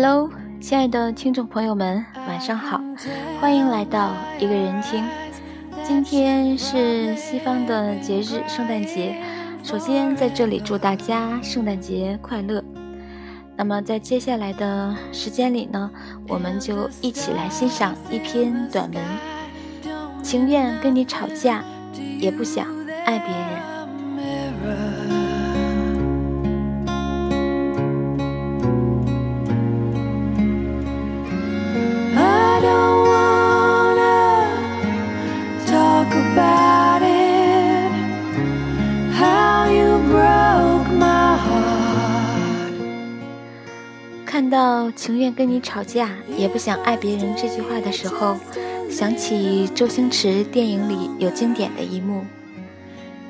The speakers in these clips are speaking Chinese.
Hello，亲爱的听众朋友们，晚上好，欢迎来到一个人听。今天是西方的节日圣诞节，首先在这里祝大家圣诞节快乐。那么在接下来的时间里呢，我们就一起来欣赏一篇短文，情愿跟你吵架，也不想爱别人。看到“情愿跟你吵架，也不想爱别人”这句话的时候，想起周星驰电影里有经典的一幕：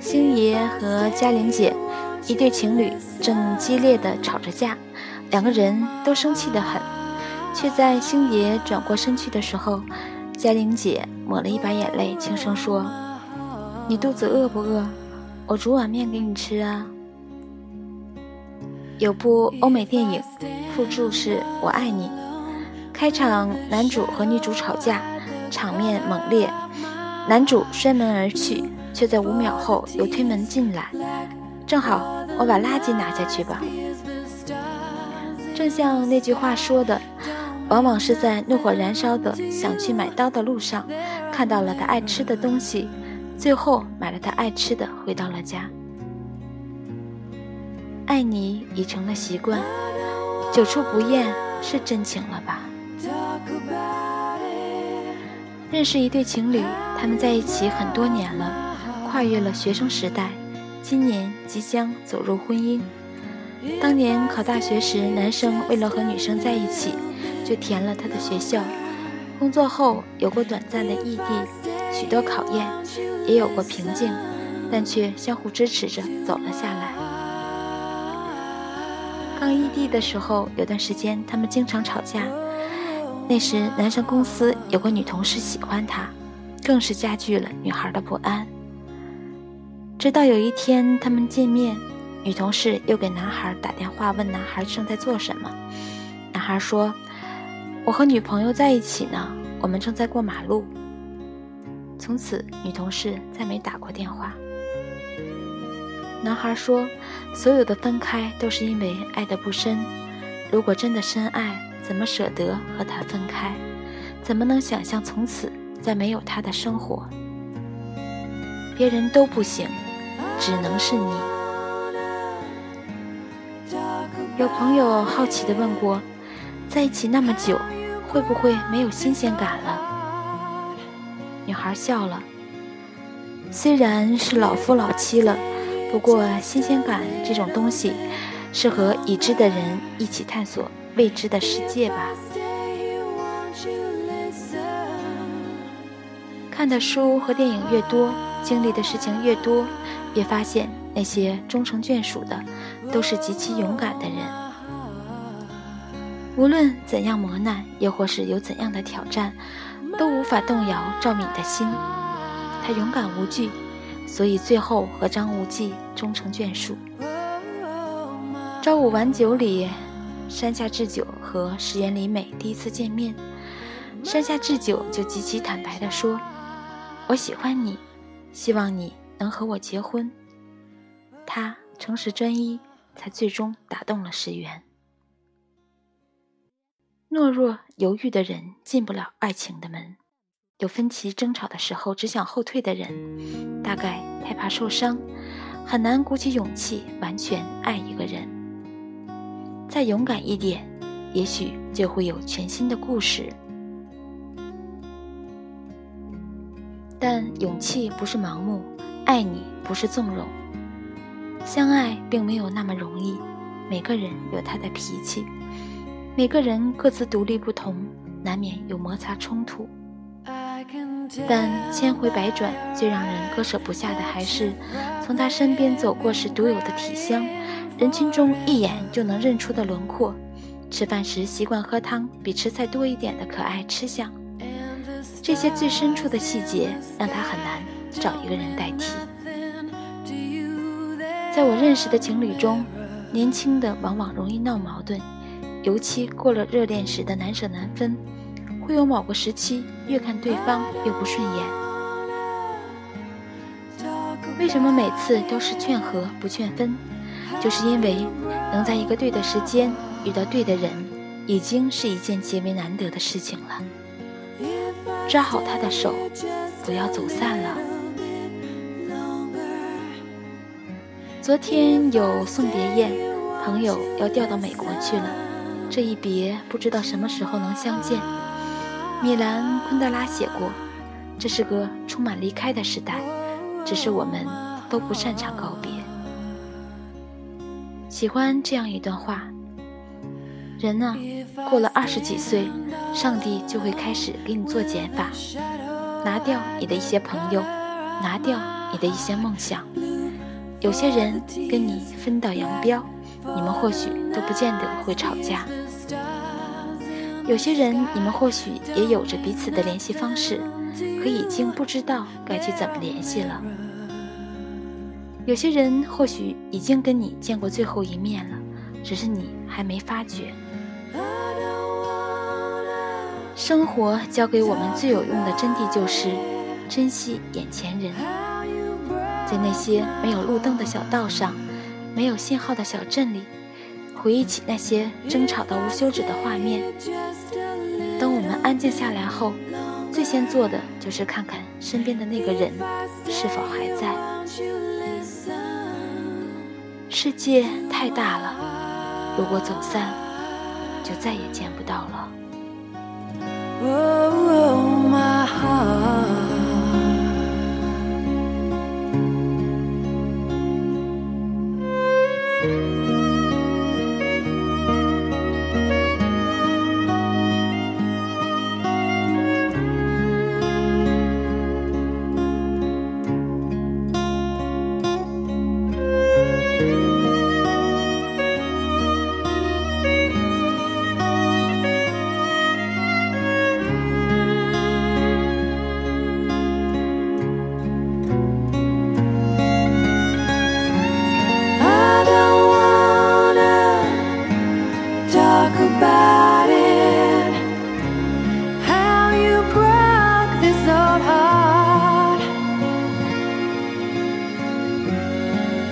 星爷和嘉玲姐一对情侣正激烈的吵着架，两个人都生气得很，却在星爷转过身去的时候，嘉玲姐抹了一把眼泪，轻声说：“你肚子饿不饿？我煮碗面给你吃啊。”有部欧美电影。附注是我爱你。开场，男主和女主吵架，场面猛烈。男主摔门而去，却在五秒后又推门进来。正好，我把垃圾拿下去吧。正像那句话说的，往往是在怒火燃烧的想去买刀的路上，看到了他爱吃的东西，最后买了他爱吃的，回到了家。爱你已成了习惯。久处不厌是真情了吧？认识一对情侣，他们在一起很多年了，跨越了学生时代，今年即将走入婚姻。当年考大学时，男生为了和女生在一起，就填了他的学校。工作后有过短暂的异地，许多考验，也有过平静，但却相互支持着走了下来。刚异地的时候，有段时间他们经常吵架。那时男生公司有个女同事喜欢他，更是加剧了女孩的不安。直到有一天他们见面，女同事又给男孩打电话问男孩正在做什么。男孩说：“我和女朋友在一起呢，我们正在过马路。”从此女同事再没打过电话。男孩说：“所有的分开都是因为爱的不深。如果真的深爱，怎么舍得和他分开？怎么能想象从此再没有他的生活？别人都不行，只能是你。”有朋友好奇地问过：“在一起那么久，会不会没有新鲜感了？”女孩笑了：“虽然是老夫老妻了。”不过，新鲜感这种东西，是和已知的人一起探索未知的世界吧。看的书和电影越多，经历的事情越多，越发现那些终成眷属的，都是极其勇敢的人。无论怎样磨难，又或是有怎样的挑战，都无法动摇赵敏的心。她勇敢无惧。所以最后和张无忌终成眷属。朝五晚九里，山下智久和石原里美第一次见面，山下智久就极其坦白地说：“我喜欢你，希望你能和我结婚。”他诚实专一，才最终打动了石原。懦弱犹豫的人进不了爱情的门。有分歧争吵的时候，只想后退的人，大概太怕受伤，很难鼓起勇气完全爱一个人。再勇敢一点，也许就会有全新的故事。但勇气不是盲目，爱你不是纵容。相爱并没有那么容易，每个人有他的脾气，每个人各自独立不同，难免有摩擦冲突。但千回百转，最让人割舍不下的还是从他身边走过时独有的体香，人群中一眼就能认出的轮廓，吃饭时习惯喝汤比吃菜多一点的可爱吃相，这些最深处的细节让他很难找一个人代替。在我认识的情侣中，年轻的往往容易闹矛盾，尤其过了热恋时的难舍难分，会有某个时期越看对方越不顺眼。为什么每次都是劝和不劝分？就是因为能在一个对的时间遇到对的人，已经是一件极为难得的事情了。抓好他的手，不要走散了。昨天有送别宴，朋友要调到美国去了，这一别不知道什么时候能相见。米兰昆德拉写过：“这是个充满离开的时代，只是我们都不擅长告别。”喜欢这样一段话：人呢，过了二十几岁，上帝就会开始给你做减法，拿掉你的一些朋友，拿掉你的一些梦想。有些人跟你分道扬镳，你们或许都不见得会吵架；有些人你们或许也有着彼此的联系方式，可已经不知道该去怎么联系了；有些人或许已经跟你见过最后一面了，只是你还没发觉。生活教给我们最有用的真谛就是珍惜眼前人。在那些没有路灯的小道上，没有信号的小镇里，回忆起那些争吵到无休止的画面。等我们安静下来后，最先做的就是看看身边的那个人是否还在。世界太大了，如果走散，就再也见不到了。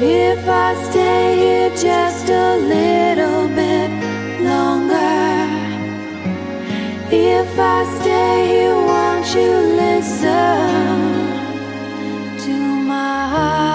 If I stay here just a little bit longer, if I stay here, won't you listen to my heart?